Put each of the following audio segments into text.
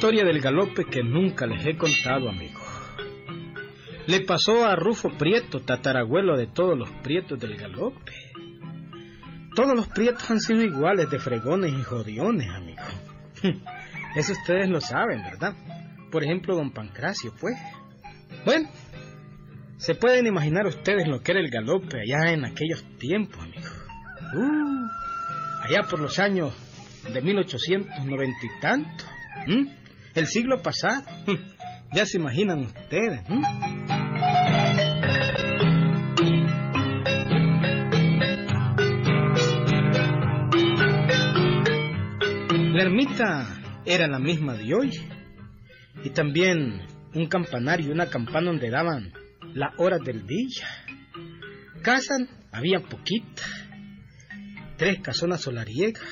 Historia del galope que nunca les he contado, amigo. Le pasó a Rufo Prieto, tatarabuelo de todos los prietos del galope. Todos los prietos han sido iguales de fregones y jodiones, amigo. Eso ustedes lo saben, ¿verdad? Por ejemplo, don Pancracio, pues. Bueno, se pueden imaginar ustedes lo que era el galope allá en aquellos tiempos, amigo. Uh, allá por los años de 1890 y tanto. El siglo pasado. Ya se imaginan ustedes. La ermita era la misma de hoy. Y también un campanario y una campana donde daban las horas del día. Casas había poquitas. Tres casonas solariegas.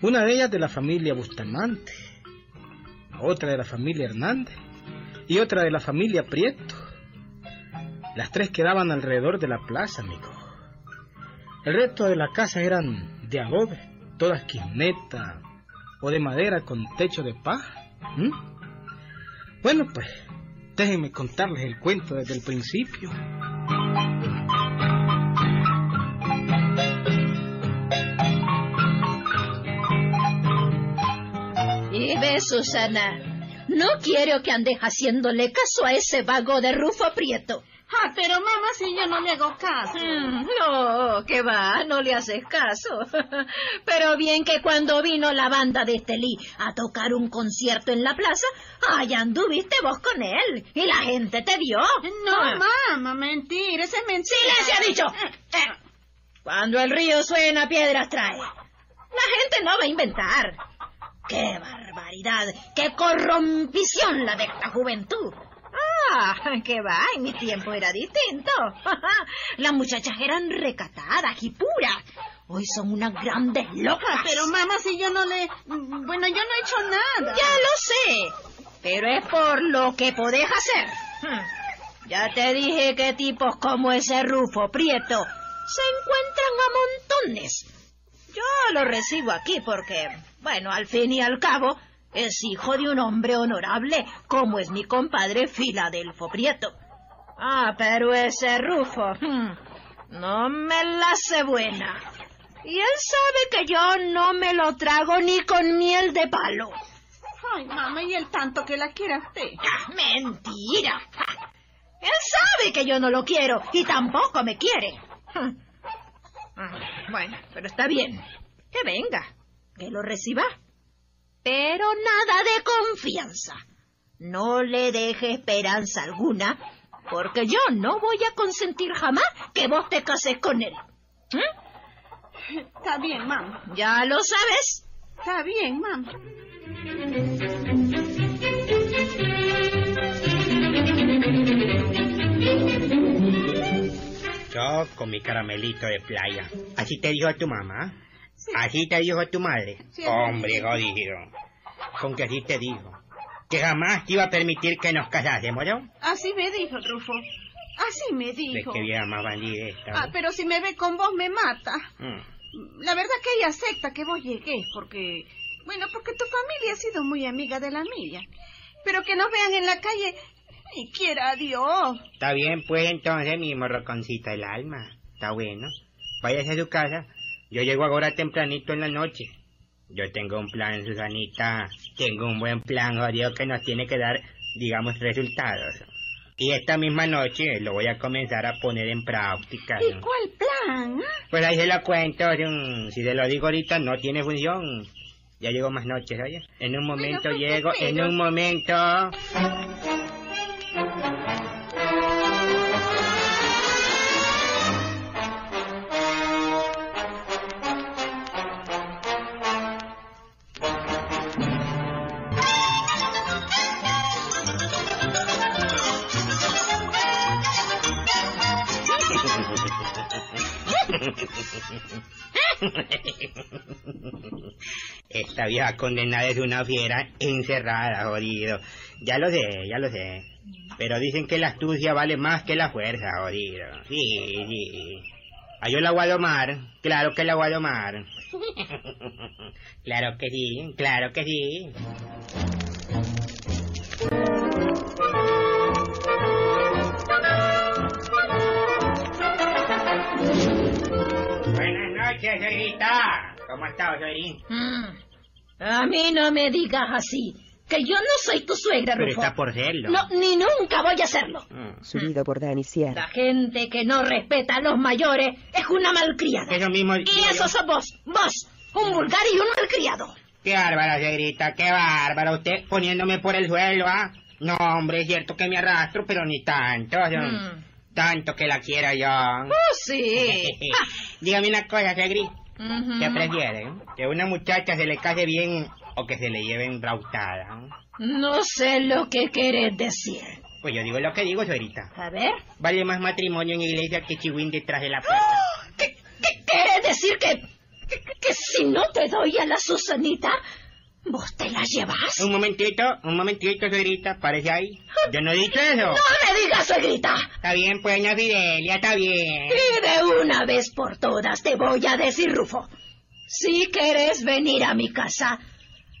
Una de ellas de la familia Bustamante. Otra de la familia Hernández. Y otra de la familia Prieto. Las tres quedaban alrededor de la plaza, amigo. El resto de la casa eran de adobe, todas quisnetas o de madera con techo de paja. Bueno, pues, déjenme contarles el cuento desde el principio. Susana, no quiero que andes haciéndole caso a ese vago de Rufo Prieto. Ah, pero mamá, si yo no le hago caso. Mm, no, que va, no le haces caso. pero bien que cuando vino la banda de Estelí a tocar un concierto en la plaza, allá anduviste vos con él y la gente te vio. No, ah. mamá, mentira, ese es mentira. ¡Silencio, ha dicho! Eh, cuando el río suena, piedras trae. La gente no va a inventar. ¡Qué barbaridad! ¡Qué corrompición la de esta juventud! Ah, que va, en mi tiempo era distinto. Las muchachas eran recatadas y puras. Hoy son unas grandes locas. Pero mamá, si yo no le... Bueno, yo no he hecho nada. Ya lo sé, pero es por lo que podés hacer. Hmm. Ya te dije que tipos como ese Rufo Prieto se encuentran a montones. Yo lo recibo aquí porque, bueno, al fin y al cabo, es hijo de un hombre honorable, como es mi compadre Filadelfo Prieto. Ah, pero ese Rufo, hmm, no me la hace buena. Y él sabe que yo no me lo trago ni con miel de palo. Ay, mamá, ¿y el tanto que la quiera usted? Ah, mentira. Él sabe que yo no lo quiero y tampoco me quiere. Hmm. Ah, bueno, pero está bien. Que venga, que lo reciba. Pero nada de confianza. No le deje esperanza alguna, porque yo no voy a consentir jamás que vos te cases con él. ¿Mm? Está bien, mamá. ¿Ya lo sabes? Está bien, mamá. Yo con mi caramelito de playa. ¿Así te dijo tu mamá? Así te dijo tu madre. Hombre, jodido. Con que así te dijo. Que jamás te iba a permitir que nos casásemos, ¿no? Así me dijo, Trufo. Así me dijo. que vieja más bandida esta. Ah, pero si me ve con vos me mata. Mm. La verdad que ella acepta que vos llegues porque... Bueno, porque tu familia ha sido muy amiga de la mía. Pero que nos vean en la calle... Y quiera Dios. Está bien, pues entonces mi morroconcita del alma. Está bueno. Váyase a su casa yo llego ahora tempranito en la noche. Yo tengo un plan, Susanita. Tengo un buen plan, jodido, que nos tiene que dar, digamos, resultados. Y esta misma noche lo voy a comenzar a poner en práctica. ¿Y cuál plan? Pues ahí se lo cuento. Si se lo digo ahorita, no tiene función. Ya llego más noches, oye. En un momento llego, en un momento. Esta vieja condenada es una fiera encerrada, jodido. Ya lo sé, ya lo sé. Pero dicen que la astucia vale más que la fuerza, jodido. Sí, sí. Ah, yo la voy a domar. Claro que la voy a domar. claro que sí, claro que sí. Buenas noches, señorita. ¿Cómo está, señorita? Mm. A mí no me digas así, que yo no soy tu suegra, Pero Rufo. está por serlo. No, ni nunca voy a hacerlo. Mm. Subido por Dani Sierra. La gente que no respeta a los mayores es una malcriada. Eso mismo. Y eso sos vos, vos, un vulgar y un malcriado. Qué bárbara, señorita, qué bárbara. Usted poniéndome por el suelo, ¿ah? No, hombre, es cierto que me arrastro, pero ni tanto. Mm. Tanto que la quiera yo. Oh, sí. Dígame una cosa, Ujú. ¿Qué prefiere? ¿Que una muchacha se le case bien o que se le lleve embrautada? No sé lo que querés decir. Pues yo digo lo que digo, señorita. A ver. Vale más matrimonio en iglesia que chihuín detrás de la puerta. ¿Qué, qué quieres decir que, que, que si no te doy a la Susanita, vos te la llevas? Un momentito, un momentito, señorita, parece ahí. Yo no he dicho eso. No me digas, suegrita. Está bien, pues, doña Fidelia, está bien. Y de una vez por todas te voy a decir, Rufo. Si quieres venir a mi casa,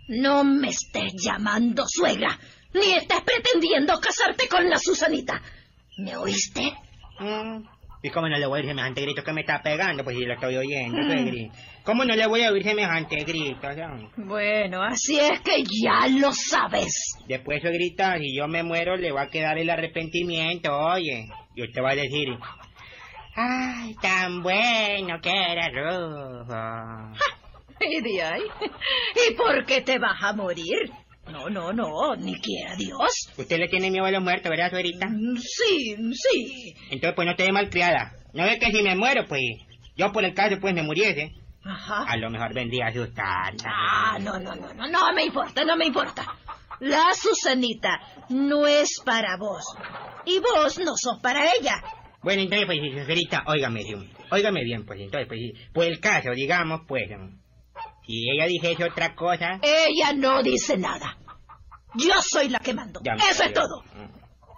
no me estés llamando suegra, ni estés pretendiendo casarte con la Susanita. ¿Me oíste? Mm, ¿Y cómo no le voy a oír semejante grito que me está pegando? Pues si lo estoy oyendo, Mm. suegri. ¿Cómo no le voy a oír semejante grito? Bueno, así es que ya lo sabes. Después, suegrita, si yo me muero, le va a quedar el arrepentimiento, oye. Y usted va a decir, ay, tan bueno que era Rufo. Y de ahí. ¿Y por qué te vas a morir? No, no, no, ni quiera Dios. Usted le tiene miedo a los muertos, ¿verdad, suegrita? Mm, Sí, sí. Entonces, pues no te dé malcriada. No es que si me muero, pues, yo por el caso, pues me muriese. Ajá. A lo mejor vendría a asustar. Ah, no, no, no, no, no me importa, no me importa. La Susanita no es para vos. Y vos no sos para ella. Bueno, entonces, pues, señorita, óigame bien. Óigame bien, pues, entonces, pues, por el caso, digamos, pues, si ella dijese otra cosa... Ella no dice nada. Yo soy la que mando. ya Eso es todo.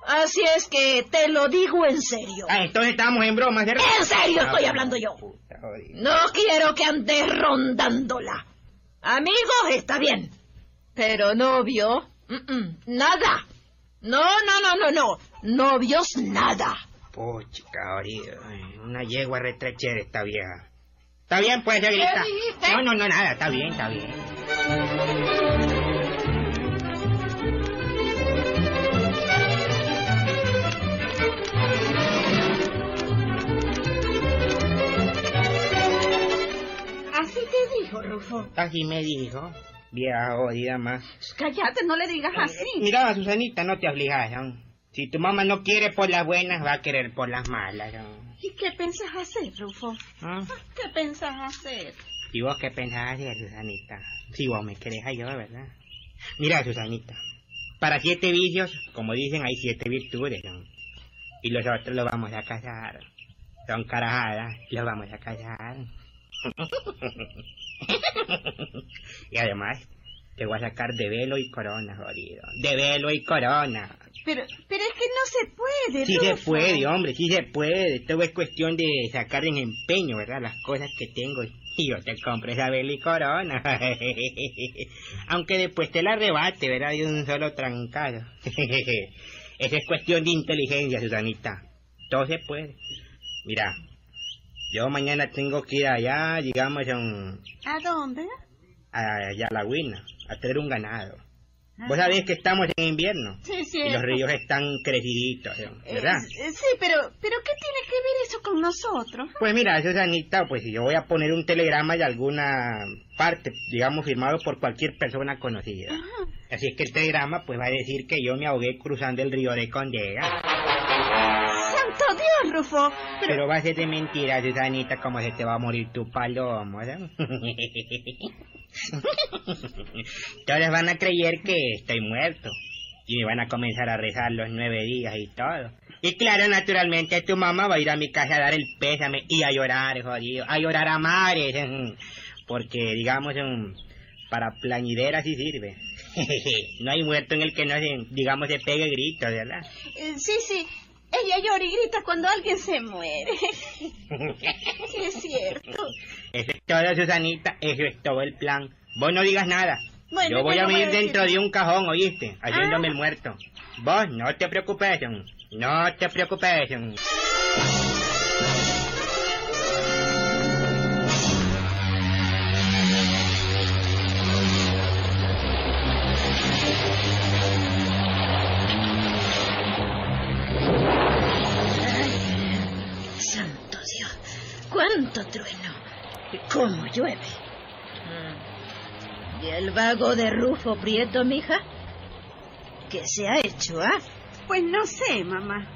Así es que te lo digo en serio. Ah, entonces estamos en broma, ¿cierto? En serio Ah, estoy hablando yo. puta. No quiero que andes rondándola. Amigos, está bien. Pero novio, mm, mm, nada. No, no, no, no, no. Novios, nada. Jodido. Una yegua retrechera esta vieja. ¿Está bien, pues, señorita? No, no, no, nada, está bien, está bien. Así te dijo, Rufo. Así me dijo. Vieja jodida más. Cállate, no le digas así. Mira, Susanita, no te aflijas, ¿no? Si tu mamá no quiere por las buenas, va a querer por las malas, ¿no? ¿Y qué pensás hacer, Rufo? ¿Ah? ¿Qué pensás hacer? ¿Y vos qué pensás hacer, Susanita? Si vos me querés yo, ¿verdad? Mira, Susanita, para siete vicios, como dicen, hay siete virtudes, ¿no? Y los otros los vamos a casar. Son carajadas, los vamos a casar. y además, te voy a sacar de velo y corona, jodido. De velo y corona. Pero, pero es que no se puede, Sí se puede, hombre, sí se puede. Todo es cuestión de sacar en empeño, ¿verdad? Las cosas que tengo. Y yo te compro esa vela y corona. Aunque después te la arrebate, ¿verdad? De un solo trancado. Esa es cuestión de inteligencia, Susanita. Todo se puede. Mira, yo mañana tengo que ir allá, digamos, a, un- ¿A dónde? a, allá a traer un ganado. Vos sabés que estamos en invierno. Sí, sí. Y los ríos están creciditos, ¿verdad? Eh, sí, pero, pero ¿qué tiene que ver eso con nosotros? Pues mira, Susanita, pues yo voy a poner un telegrama de alguna parte, digamos, firmado por cualquier persona conocida. Ajá. Así es que el telegrama, pues va a decir que yo me ahogué cruzando el río de Condega. ¡Santo Dios, Rufo! Pero, Pero va a ser de mentira, Susanita, como se te va a morir tu palomo, ¿no? Todos van a creer que estoy muerto. Y me van a comenzar a rezar los nueve días y todo. Y claro, naturalmente tu mamá va a ir a mi casa a dar el pésame y a llorar, jodido. A llorar a mares. Porque, digamos, para plañidera sí sirve. No hay muerto en el que no se, digamos, se pegue gritos, ¿verdad? eh, sí, sí. Ella llora y grita cuando alguien se muere. Es cierto. Eso es todo, Susanita. Eso es todo el plan. Vos no digas nada. Bueno, Yo voy ¿qué a vivir dentro de un cajón, ¿oíste? Haciéndome Ah. el muerto. Vos no te preocupes, no te preocupes. Santo Dios, cuánto trueno. Cómo llueve. ¿Y el vago de Rufo Prieto, mija? ¿Qué se ha hecho, ah? Pues no sé, mamá.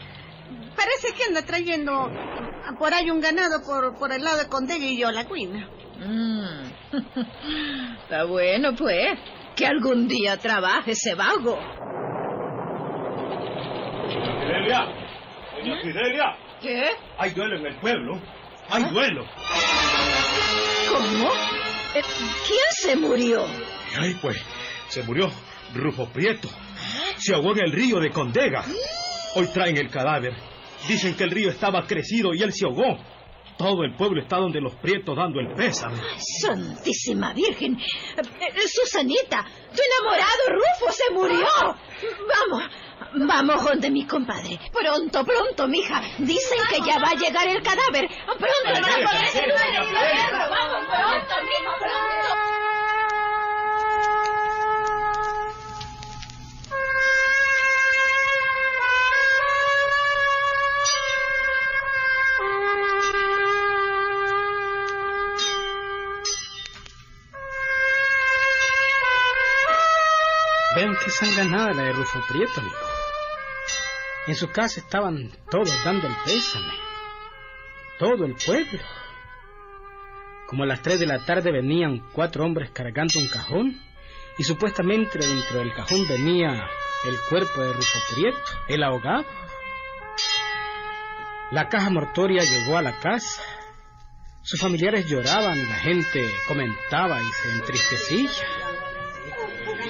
Parece que anda trayendo por ahí un ganado por, por el lado de Condega y yo la cuina. Mm. Está bueno, pues. Que algún día trabaje ese vago. Fidelia, doña Fidelia, ¿Qué? hay duelo en el pueblo. Hay duelo. ¿Cómo? Eh, ¿Quién se murió? Ay, pues, se murió Rufo Prieto. Se ahogó en el río de Condega. Hoy traen el cadáver. Dicen que el río estaba crecido y él se ahogó. Todo el pueblo está donde los prietos dando el pésame. Santísima Virgen. Eh, eh, Susanita, tu enamorado Rufo se murió. Vamos, vamos donde mi compadre. Pronto, pronto, mija. Dicen que ya va a llegar el cadáver. Pronto, para poder. Vamos, pronto, mijo, pronto. Vean qué sanganada la de Rufo Prieto, amigo. En su casa estaban todos dando el pésame. Todo el pueblo. Como a las tres de la tarde venían cuatro hombres cargando un cajón y supuestamente dentro del cajón venía el cuerpo de Rufo Prieto, el ahogado. La caja mortoria llegó a la casa. Sus familiares lloraban, la gente comentaba y se entristecía.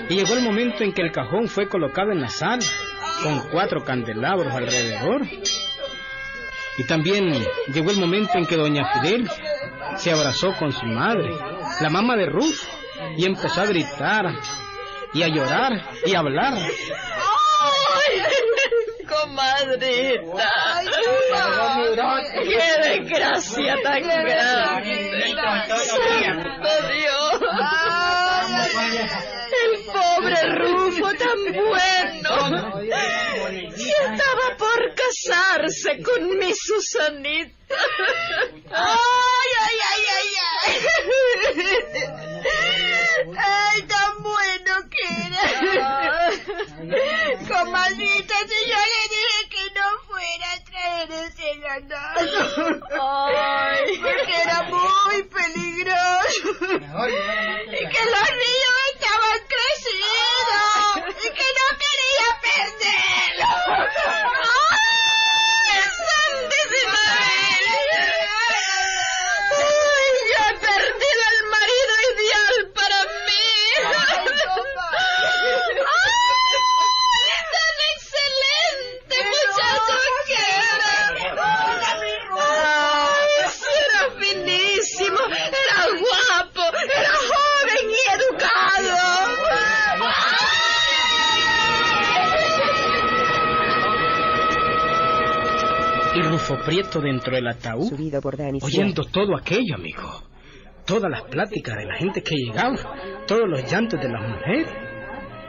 Y llegó el momento en que el cajón fue colocado en la sala, con cuatro candelabros alrededor. Y también llegó el momento en que doña Fidel se abrazó con su madre, la mamá de Rufo, y empezó a gritar, y a llorar, y a hablar. ¡Ay! Comadrita. ¡Qué desgracia tan grande! ¡Santo Dios! Pobre Rufo tan bueno. Y estaba por casarse con mi Susanita. Rufo Prieto dentro del ataúd, Subido por Dani oyendo todo aquello, amigo. Todas las pláticas de la gente que llegaba, todos los llantos de las mujeres.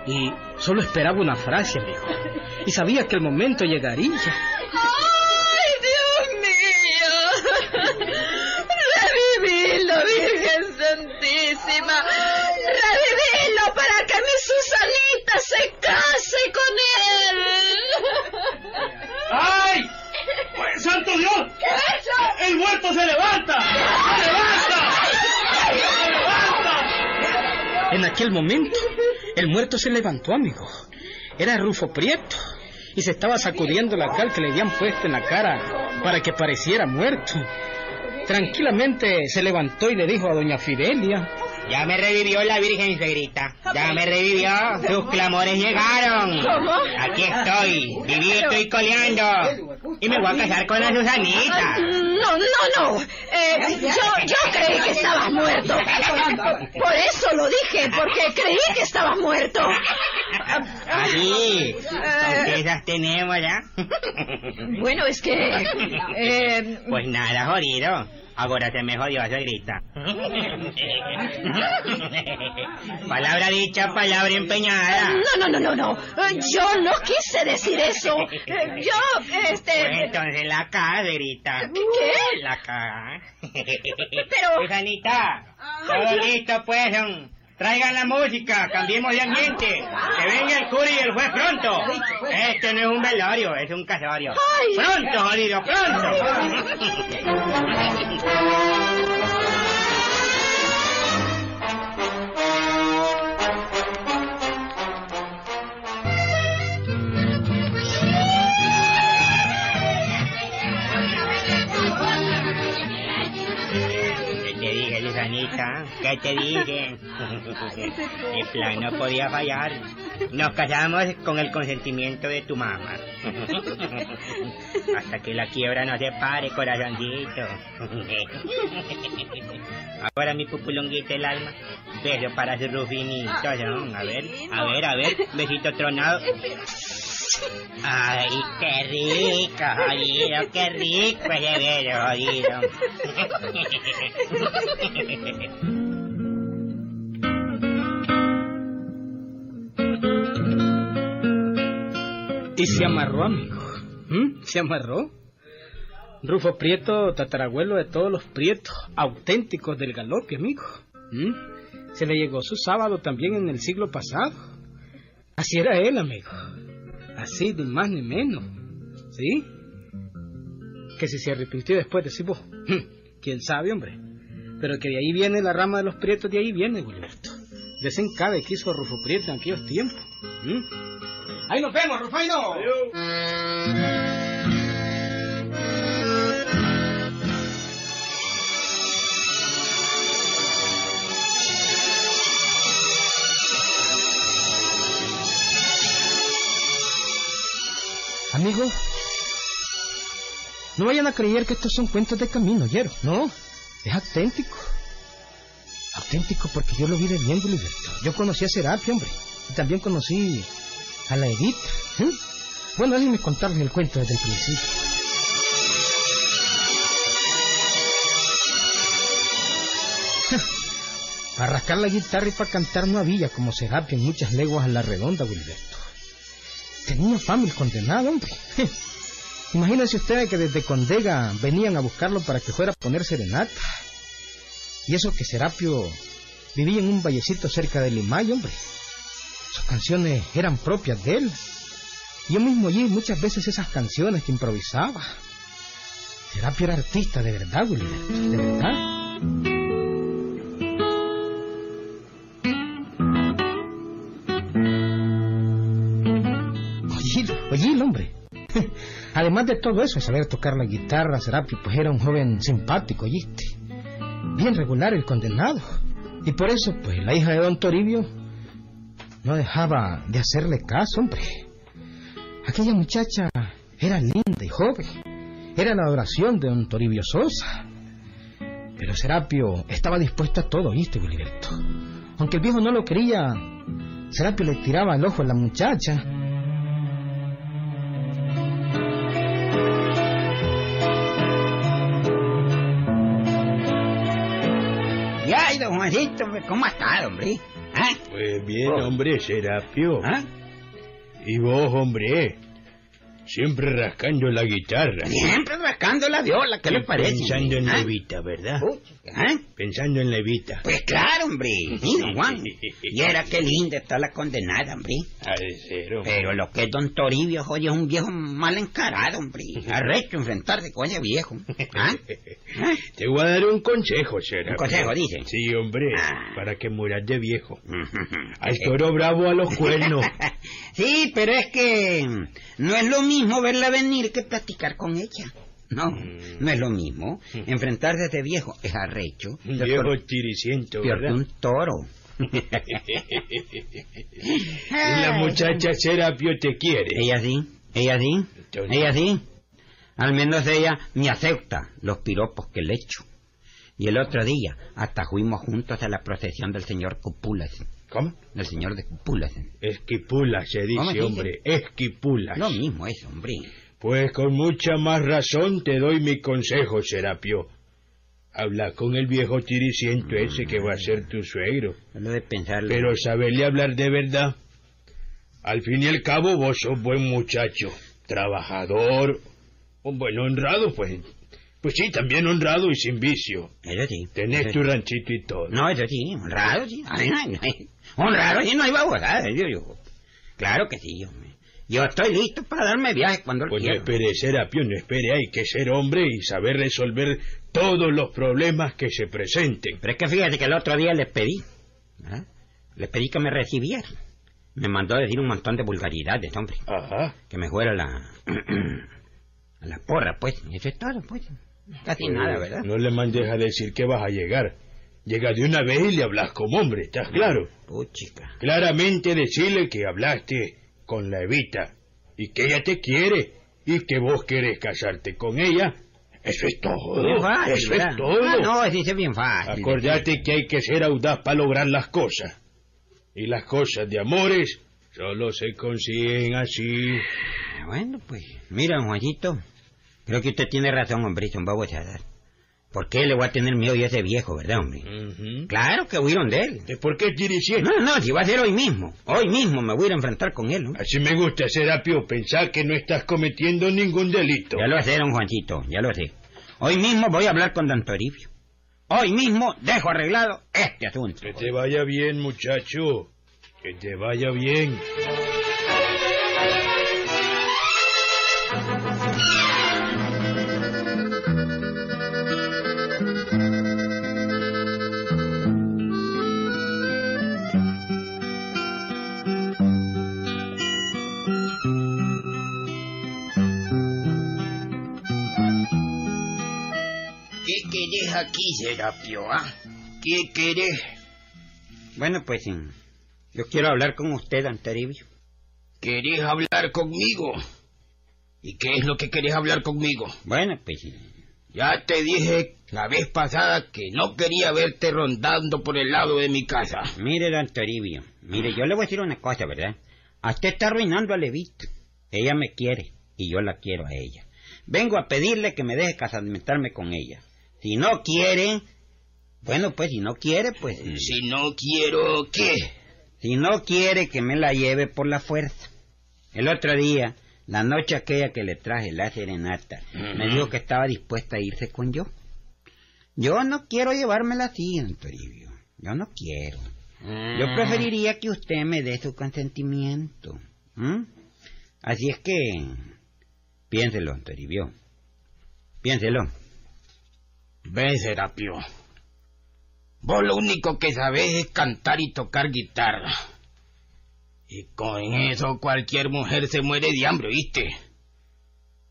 Y solo esperaba una frase, amigo. Y sabía que el momento llegaría. Aquel momento, el muerto se levantó, amigo. Era Rufo Prieto. Y se estaba sacudiendo la cal que le habían puesto en la cara para que pareciera muerto. Tranquilamente se levantó y le dijo a doña Fidelia. Ya me revivió la Virgen, suegrita. Ya me revivió. Sus clamores llegaron. ¿Cómo? Aquí estoy, vivito y coleando. Y me voy a casar con la Susanita. No, no, no. Eh, yo, yo creí que estabas muerto. Por eso lo dije, porque creí que estabas muerto. Así. ¿Con qué esas tenemos ya? Bueno, es que... eh, Pues nada, jodido. Ahora se me jodió, suegrita. palabra dicha, palabra empeñada. no, no, no, no, no. Yo no quise decir eso. Yo, Pues este... entonces la cara, suegrita. ¿Qué? La cara. Pero- Susanita, todo listo pues. Traigan la música, cambiemos de ambiente. Que venga el cura y el juez pronto. Esto no es un velorio, es un casorio. Pronto, jodido, pronto. ¿Qué te dije? El plan no podía fallar. Nos casamos con el consentimiento de tu mamá. Hasta que la quiebra nos separe, corazoncito. Ahora mi pupulonguita el alma. Beso para su rufinito, ¿no? A ver, a ver, a ver. Besito tronado. Ay, qué rico, jodido, qué rico ese beso, jodido. Y se amarró, amigo. ¿Mm? Se amarró. Rufo Prieto, tatarabuelo de todos los prietos auténticos del galope, amigo. ¿Mm? Se le llegó su sábado también en el siglo pasado. Así era él, amigo. Así, ni más ni menos. ¿Sí? Que si se arrepintió después, decís vos. "Hm, ¿Quién sabe, hombre? Pero que de ahí viene la rama de los prietos, de ahí viene, Gilberto. Desencabe que hizo Rufo Prieto en aquellos tiempos. Ahí nos vemos, Rufaino. Amigos, no vayan a creer que estos son cuentos de camino, ¿oyeron? No, es auténtico. Auténtico porque yo lo vi bien, Gilberto. Yo conocí a Serapio, hombre. Y también conocí a la Edith. ¿eh? Bueno, déjenme contarles el cuento desde el principio. Para rascar la guitarra y para cantar no había como Serapio en muchas leguas a la redonda, Wilberto. Tenía fama el condenado, hombre. Imagínense ustedes que desde Condega venían a buscarlo para que fuera a poner serenata. Y eso que Serapio vivía en un vallecito cerca de Limay, hombre. Sus canciones eran propias de él. Yo mismo oí muchas veces esas canciones que improvisaba. Serapio era artista de verdad, de verdad. Además de todo eso, saber tocar la guitarra, Serapio, pues era un joven simpático, ¿oíste? Bien regular el condenado. Y por eso, pues, la hija de don Toribio no dejaba de hacerle caso, hombre. Aquella muchacha era linda y joven. Era la adoración de don Toribio Sosa. Pero Serapio estaba dispuesto a todo, ¿oíste, Gilberto? Aunque el viejo no lo quería, Serapio le tiraba el ojo a la muchacha. Hombre, ¿cómo estado, hombre? ¿Ah? Pues bien, hombre, Serapio. ¿Ah? Y vos, hombre, siempre rascando la guitarra. Siempre rascando la viola, ¿qué le parece? Pensando en ¿Ah? Levita, ¿verdad? ¿ah? Pensando en Levita. Pues claro, hombre. Don Juan. Y era que linda está la condenada, hombre. Ser, hombre. Pero lo que es don Toribio, oye, es un viejo mal encarado, hombre. Arrecho enfrentarse con ese viejo. ¿Ah? ¿Ah? Te voy a dar un consejo, Serapio. ¿Un consejo, dice? Sí, hombre, Ah. para que muras de viejo. Al toro bravo a los cuernos. Sí, pero es que no es lo mismo verla venir que platicar con ella. No, Mm. no es lo mismo. Enfrentarse a ese viejo es arrecho. Un viejo tiriciento, peor que un toro. La muchacha Serapio te quiere. Ella sí, ella sí, Entonces- ella sí. Al menos ella me acepta los piropos que le echo. Y el otro día hasta fuimos juntos a la procesión del señor Cupulas, ¿Cómo? del señor de Cupulas. Esquipula, se ¿Cómo dice, hombre. Esquipula. Lo mismo es, hombre. Pues con mucha más razón te doy mi consejo, Serapio. Habla con el viejo tiriciento ese que va a ser tu suegro. Lo de pensarlo. Pero saberle hablar de verdad. Al fin y al cabo vos sos buen muchacho, trabajador, un buen honrado, pues. Pues sí, también honrado y sin vicio. Eso sí. Tenés eso tu ranchito y todo. No, eso sí, honrado, sí. Ay, no, no, honrado, sí, no hay babosadas, yo, yo. Claro que sí, hombre. Yo estoy listo para darme viaje cuando Pues no quiera. espere, Serapio, no espere, hay que ser hombre y saber resolver todos los problemas que se presenten. Pero es que fíjate que el otro día les pedí, les pedí que me recibieran. Me mandó a decir un montón de vulgaridades, hombre. Ajá. Que me fuera a la... a la porra, pues. Eso es todo, pues. Casi Pues, nada, ¿verdad? No le mandes a decir que vas a llegar. Llega de una vez y le hablas como hombre, ¿estás claro? Puchica. Claramente decirle que hablaste con la Evita y que ella te quiere y que vos querés casarte con ella. Eso es todo. Bien fácil, Eso ¿verdad? es todo. Ah, no, así es bien fácil. Acordate que hay que ser audaz para lograr las cosas. Y las cosas de amores solo se consiguen así. Bueno, pues, mira, Juanito, creo que usted tiene razón, hombre, son babosadas. ¿Por qué le voy a tener miedo a ese viejo, verdad, hombre? Claro que huyeron de él. ¿De ¿Por qué tiriciendo? No, no, si va a ser hoy mismo. Hoy mismo me voy a ir a enfrentar con él. ¿no? Así me gusta, Serapio, pensar que no estás cometiendo ningún delito. Ya lo sé, don Juanchito, ya lo sé. Hoy mismo voy a hablar con don Toribio. Hoy mismo dejo arreglado este asunto. Que te vaya bien, muchacho. Que te vaya bien. Aquí, Serapio, ah? ¿Qué querés? Bueno, pues, yo quiero hablar con usted, don Toribio. ¿Querés hablar conmigo? ¿Y qué es lo que querés hablar conmigo? Bueno, pues, Ya te dije la vez pasada que no quería verte rondando por el lado de mi casa. mire, don Toribio, mire, yo le voy a decir una cosa, ¿verdad? A usted está arruinando a Levita. Ella me quiere y yo la quiero a ella. Vengo a pedirle que me deje casamentarme con ella. Si no quiere, bueno, pues si no quiere, pues... mm, Si no quiero, ¿qué? Si no quiere que me la lleve por la fuerza. El otro día, la noche aquella que le traje la serenata, me dijo que estaba dispuesta a irse con yo. Yo no quiero llevármela así, don Toribio. Yo no quiero. Yo Mm. preferiría que usted me dé su consentimiento. Así es que... Piénselo, don Toribio. Piénselo. Ve, Serapio. Vos lo único que sabés es cantar y tocar guitarra. Y con eso cualquier mujer se muere de hambre, ¿viste?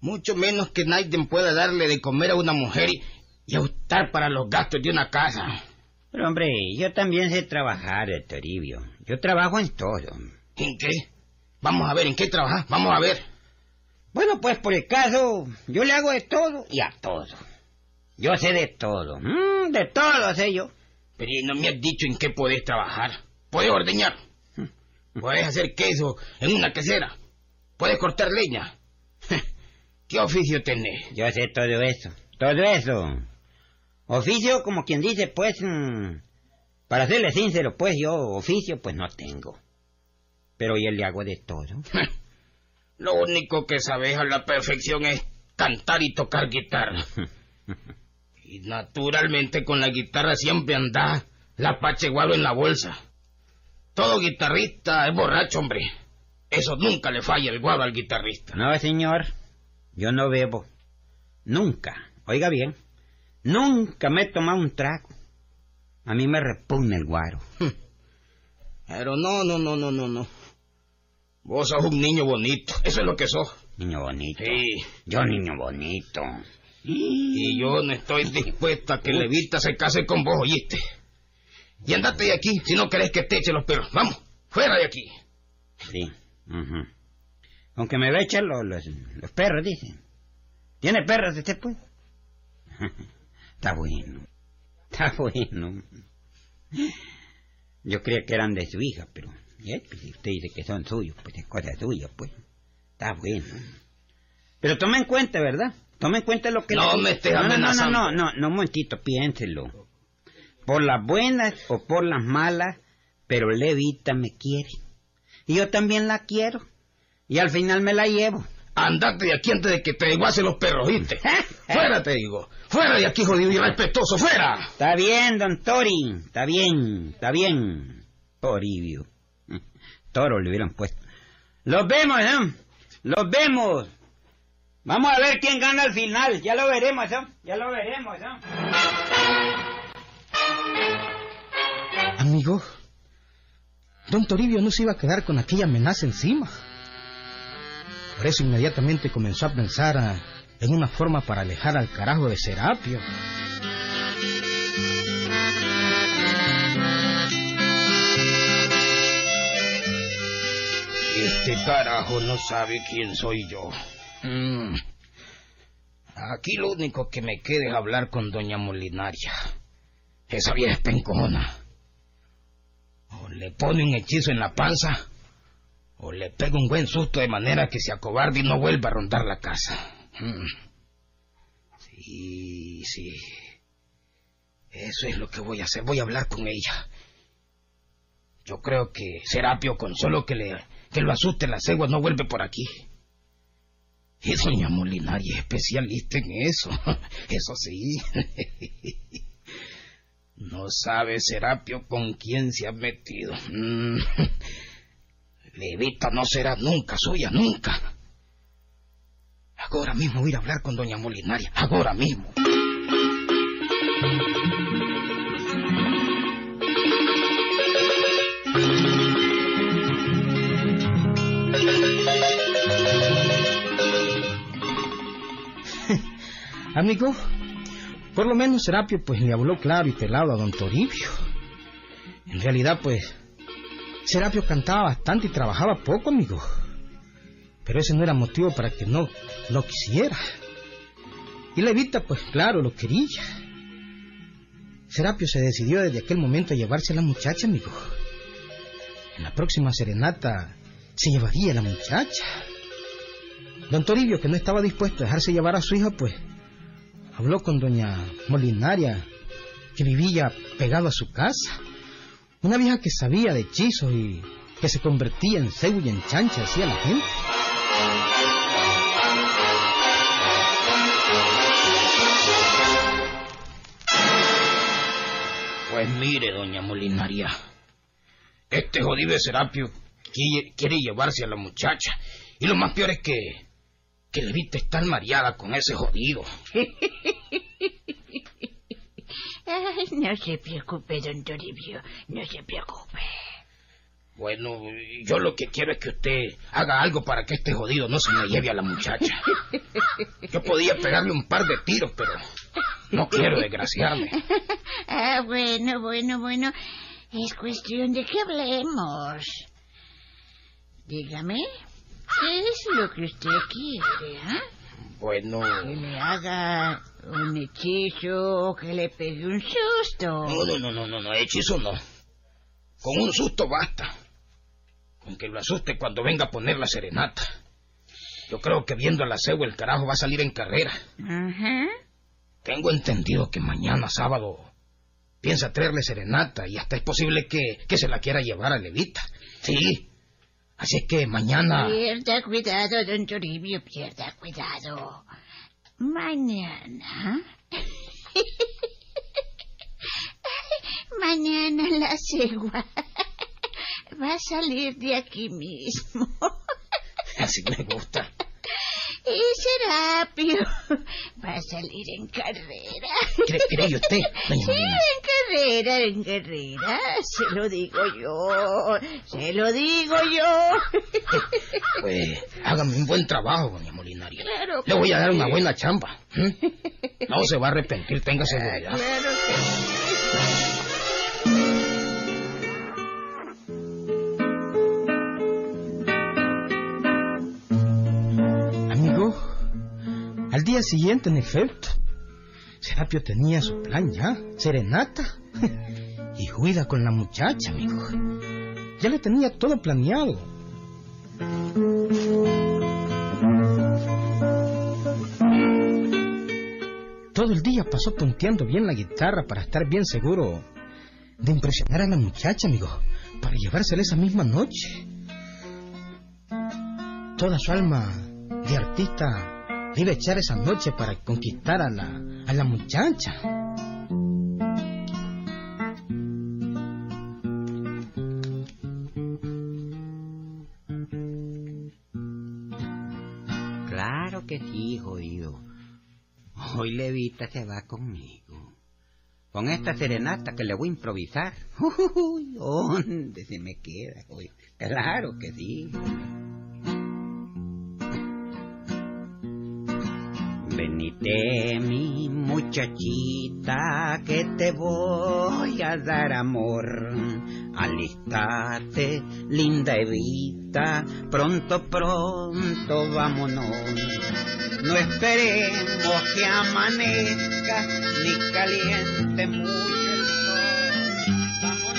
Mucho menos que nadie pueda darle de comer a una mujer y, y para los gastos de una casa. Pero hombre, yo también sé trabajar, don Toribio. Yo trabajo en todo. ¿En qué? Vamos a ver, ¿en qué trabajas? Vamos a ver. Bueno, pues por el caso, yo le hago de todo y a todo. Yo sé de todo. Mm, de todo sé yo. Pero no me has dicho en qué podés trabajar. Puedes ordeñar. Puedes hacer queso en una quesera. Puedes cortar leña. ¿Qué oficio tenés? Yo sé todo eso. Todo eso. Oficio, como quien dice, pues... mm, para serle sincero, pues yo oficio, pues no tengo. Pero yo le hago de todo. Lo único que sabes a la perfección es cantar y tocar guitarra. Y naturalmente con la guitarra siempre andás la pachegualo en la bolsa. Todo guitarrista es borracho, hombre. Eso nunca le falla el guaro al guitarrista. No, señor. Yo no bebo. Nunca. Oiga bien. Nunca me he tomado un trago. A mí me repugna el guaro. Pero no, no, no, no, no, no. Vos sos un niño bonito. Eso es lo que sos. Niño bonito. Sí. Yo niño bonito. Y yo no estoy dispuesto a que Levita se case con vos, ¿oíste? Y andate de aquí si no querés que te eche los perros. Vamos, fuera de aquí. Sí. ujú. Aunque me ve echar los, los, los perros, dice. ¿Tiene perros usted, pues? Está bueno. Está bueno. Yo creía que eran de su hija, pero eh, pues, si usted dice que son suyos, pues es cosa suya, pues. Está bueno. Pero tome en cuenta, ¿verdad? Tome en cuenta lo que No le me estés no, no, no, amenazando. no, no, no, un momentito, piénselo. Por las buenas o por las malas, pero Levita me quiere. Y yo también la quiero. Y al final me la llevo. Andate de aquí antes de que te desguacen los perros, ¿oíste? fuera, te digo. Fuera de aquí, jodido y respetuoso, fuera. Está bien, don Tori. Está bien, está bien. Toribio. Toro le hubieran puesto. Los vemos, ¿eh? Los vemos. Vamos a ver quién gana al final. Ya lo veremos, ¿eh? Ya lo veremos, ¿eh? Amigo, don Toribio no se iba a quedar con aquella amenaza encima. Por eso inmediatamente comenzó a pensar ah, en una forma para alejar al carajo de Serapio. Este carajo no sabe quién soy yo. Mm. Aquí lo único que me queda es hablar con doña Molinaria. Esa vieja es pencona. O le pone un hechizo en la panza, o le pega un buen susto de manera que se acobarde y no vuelva a rondar la casa. Mm. Sí, sí. Eso es lo que voy a hacer. Voy a hablar con ella. Yo creo que Serapio, con solo que le que lo asuste la cegua, no vuelve por aquí. Y doña Molinari es especialista en eso. Eso sí. No sabe Serapio con quién se ha metido. Mm. Levita no será nunca suya, nunca. Ahora mismo ir a hablar con doña Molinaria. Ahora mismo. Amigo, por lo menos Serapio pues le habló claro y pelado a don Toribio. En realidad pues Serapio cantaba bastante y trabajaba poco, amigo. Pero ese no era motivo para que no lo quisiera. Y Levita pues claro lo quería. Serapio se decidió desde aquel momento a llevarse a la muchacha, amigo. En la próxima serenata se llevaría a la muchacha. Don Toribio, que no estaba dispuesto a dejarse llevar a su hija, pues habló con doña Molinaria, que vivía pegado a su casa. Una vieja que sabía de hechizos y que se convertía en cebo y en chancha, decía la gente. Pues mire, doña Molinaria. Este jodido Serapio quiere llevarse a la muchacha. Y lo más peor es que... que Levita está mareada con ese jodido. Ay, no se preocupe, don Toribio, no se preocupe. Bueno, yo lo que quiero es que usted haga algo para que este jodido no se me lleve a la muchacha. Yo podía pegarle un par de tiros, pero no quiero desgraciarme. Ah, bueno, bueno, bueno. Es cuestión de que hablemos. Dígame, ¿qué es lo que usted quiere, ah? Bueno, Que le haga un hechizo o que le pegue un susto. no, no, no, no, no, no, hechizo no. Con un susto basta. Con que lo asuste cuando venga a poner la serenata. Yo creo que viendo a la cegua el carajo va a salir en carrera. Ajá. Tengo entendido que mañana sábado piensa traerle serenata y hasta es posible que, que se la quiera llevar a Levita. Sí. Así que mañana... Pierda cuidado, don Toribio, pierda cuidado. Mañana. Mañana la cegua va a salir de aquí mismo. Así me gusta. Y se Serapio va a salir en carrera. ¿Cree, cree usted, doña Sí, en carrera, en carrera. Se lo digo yo. Se lo digo yo. Pues hágame un buen trabajo, doña Molinario. Claro Le voy a dar una buena chamba. No se va a arrepentir, tenga seguridad. Claro que día siguiente, en efecto, Serapio tenía su plan ya, serenata y juida con la muchacha, amigo. Ya le tenía todo planeado. Todo el día pasó punteando bien la guitarra para estar bien seguro de impresionar a la muchacha, amigo, para llevársela esa misma noche. Toda su alma de artista le iba a echar esa noche para conquistar a la, a la muchacha. Claro que sí, jodido. Hoy Levita se va conmigo. Con esta serenata que le voy a improvisar. ¿Dónde se me queda? jodido? Claro que sí. Venite, mi muchachita, que te voy a dar amor. Alistate, linda Evita, pronto, pronto vámonos. No esperemos que amanezca ni caliente mucho el sol. Vámonos.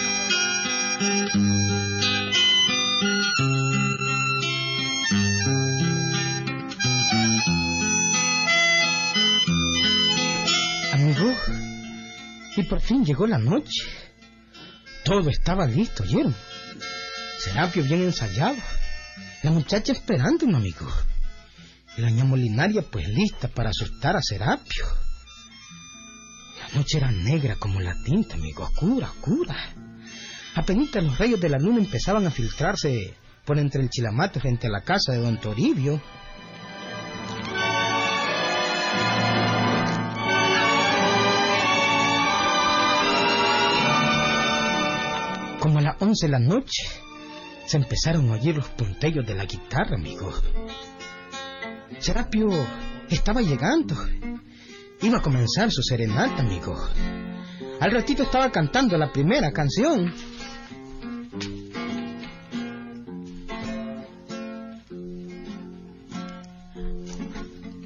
Por fin llegó la noche. Todo estaba listo, ¿oyeron? Serapio bien ensayado. La muchacha esperando un amigo. Y la ña Molinaria pues lista para asustar a Serapio. La noche era negra como la tinta, amigo, oscura, oscura. Apenas los rayos de la luna empezaban a filtrarse por entre el chilamate frente a la casa de don Toribio. Como a las once de la noche, se empezaron a oír los puntellos de la guitarra, amigo. Serapio estaba llegando. Iba a comenzar su serenata, amigo. Al ratito estaba cantando la primera canción.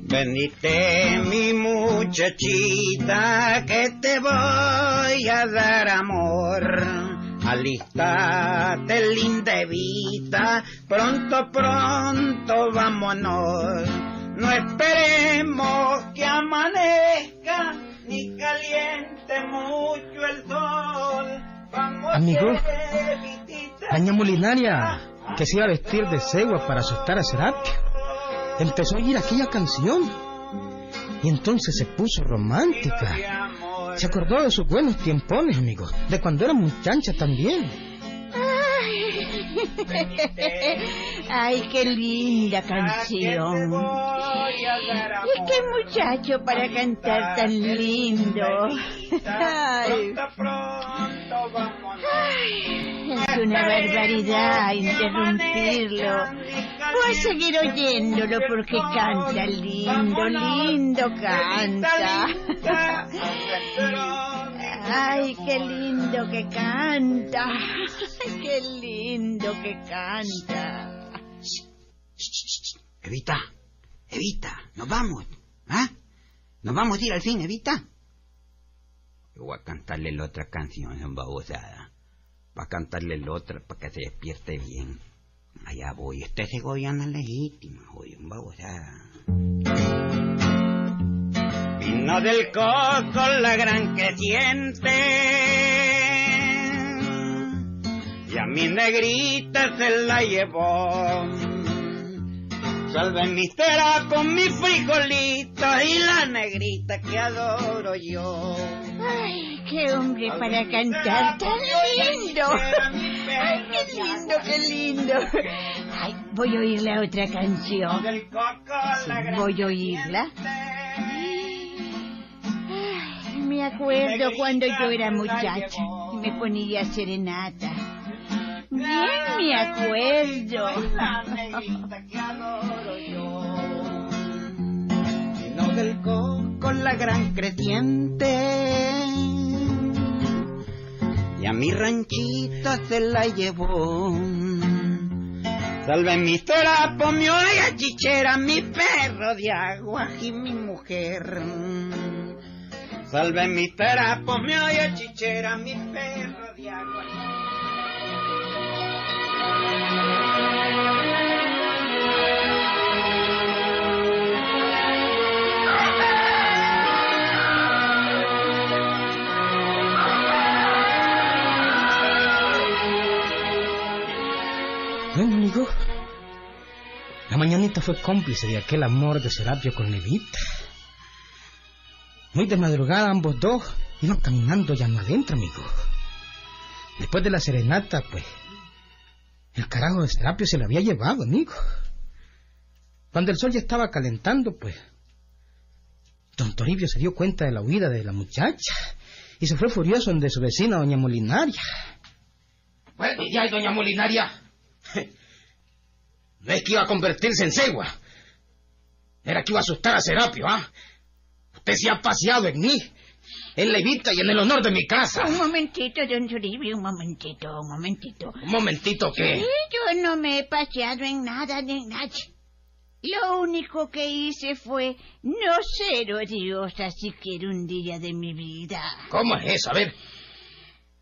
Venite, mi muchachita, que te voy a dar amor. Alistate, linda Evita, pronto, pronto vámonos. No esperemos que amanezca, ni caliente mucho el sol. Vamos, Amigo, Evitita. La ña Molinaria, que se iba a vestir de cegua para asustar a Serapio, empezó a oír aquella canción. Y entonces se puso romántica. Se acordó de sus buenos tiempones, amigo, de cuando era muchacha también. Ay, qué linda canción. Y qué muchacho para cantar tan lindo. Ay, es una barbaridad interrumpirlo. Voy a seguir oyéndolo porque canta lindo, lindo canta. Ay, qué lindo que canta. Ay, qué lindo que canta. Evita, Evita, nos vamos. ¿Ah? ¿Nos vamos a ir al fin, Evita? Yo voy a cantarle la otra canción, en babosada. Va a cantarle la otra para que se despierte bien. Allá voy. Este es Segoviana legítima, voy, en babosada. Vino del coco la gran que siente. Y a mi negrita se la llevó. Salve mi cera con mi frijolito y la negrita que adoro yo. Qué hombre para cantar tan lindo. Ay, qué lindo, qué lindo. Ay, Voy a oír la otra canción. Voy a oírla. Ay, me acuerdo cuando yo era muchacha y me ponía serenata. Bien me acuerdo. Del coco la gran creciente. Y a mi ranchita se la llevó. Salve mi torapo, mi olla chichera, mi perro de agua y mi mujer. Salve mi terapo, mi olla chichera, mi perro de agua. La mañanita fue cómplice de aquel amor de Serapio con Levita. Muy de madrugada ambos dos iban caminando ya no adentro, amigo. Después de la serenata, pues, el carajo de Serapio se lo había llevado, amigo. Cuando el sol ya estaba calentando, pues, don Toribio se dio cuenta de la huida de la muchacha y se fue furioso donde su vecina, doña Molinaria. Bueno, ya, doña Molinaria. No es que iba a convertirse en cegua. Era que iba a asustar a Serapio, ¿ah? Usted se ha paseado en mí, en Levita y en el honor de mi casa. Un momentito, don Toribio, un momentito, un momentito. Un momentito que... Sí, yo no me he paseado en nada de nadie. Lo único que hice fue no ser odiosa siquiera un día de mi vida. ¿Cómo es eso? A ver.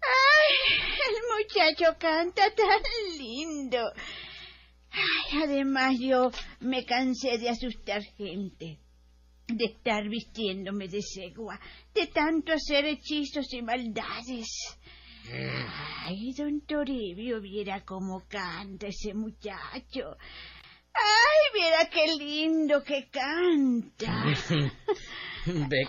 Ay, el muchacho canta tan lindo. Ay, además yo me cansé de asustar gente, de estar vistiéndome de segua, de tanto hacer hechizos y maldades. Ay, don Toribio, viera cómo canta ese muchacho. Ay, viera qué lindo que canta. Ve,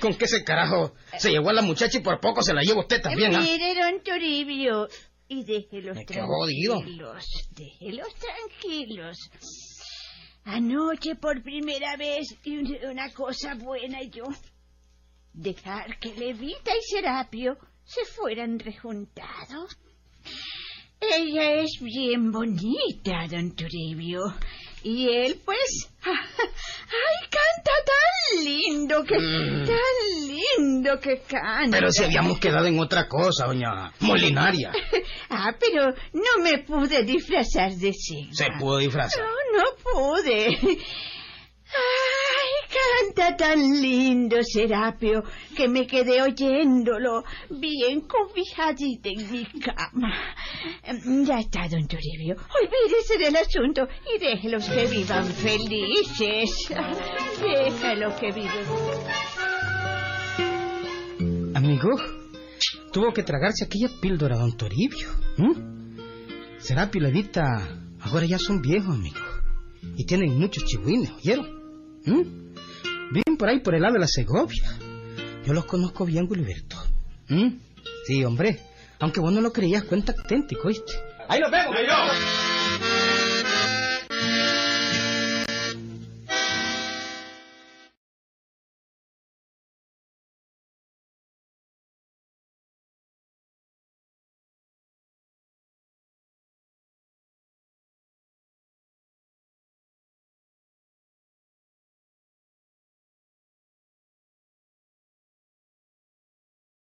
¿Con qué ese carajo se llevó a la muchacha y por poco se la lleva usted también, ah? Mire, don Toribio, y déjelos Me tranquilos. Déjelos tranquilos. Anoche por primera vez hice una cosa buena yo. Dejar que Levita y Serapio se fueran rejuntados. Ella es bien bonita, don Toribio. Y él, pues, ay, canta tan lindo que, Mm. tan lindo que canta. Pero si habíamos quedado en otra cosa, doña Molinaria. Ah, pero no me pude disfrazar de cegua. Se pudo disfrazar. No, no pude. Ay, canta tan lindo, Serapio, que me quedé oyéndolo, bien cobijadita en mi cama. Ya está, don Toribio. Olvídese del asunto y déjelos que vivan felices. Déjelos que vivan. Amigo, tuvo que tragarse aquella píldora, don Toribio. ¿m? Serapio y Levita ahora ya son viejos, amigo. Y tienen muchos chihuines, ¿oyeron? ¿M? Viven por ahí por el lado de la Segovia. Yo los conozco bien, Gilberto. ¿M? Sí, hombre. Aunque vos no lo creías, cuenta auténtico, ¿oíste? Ahí nos vemos,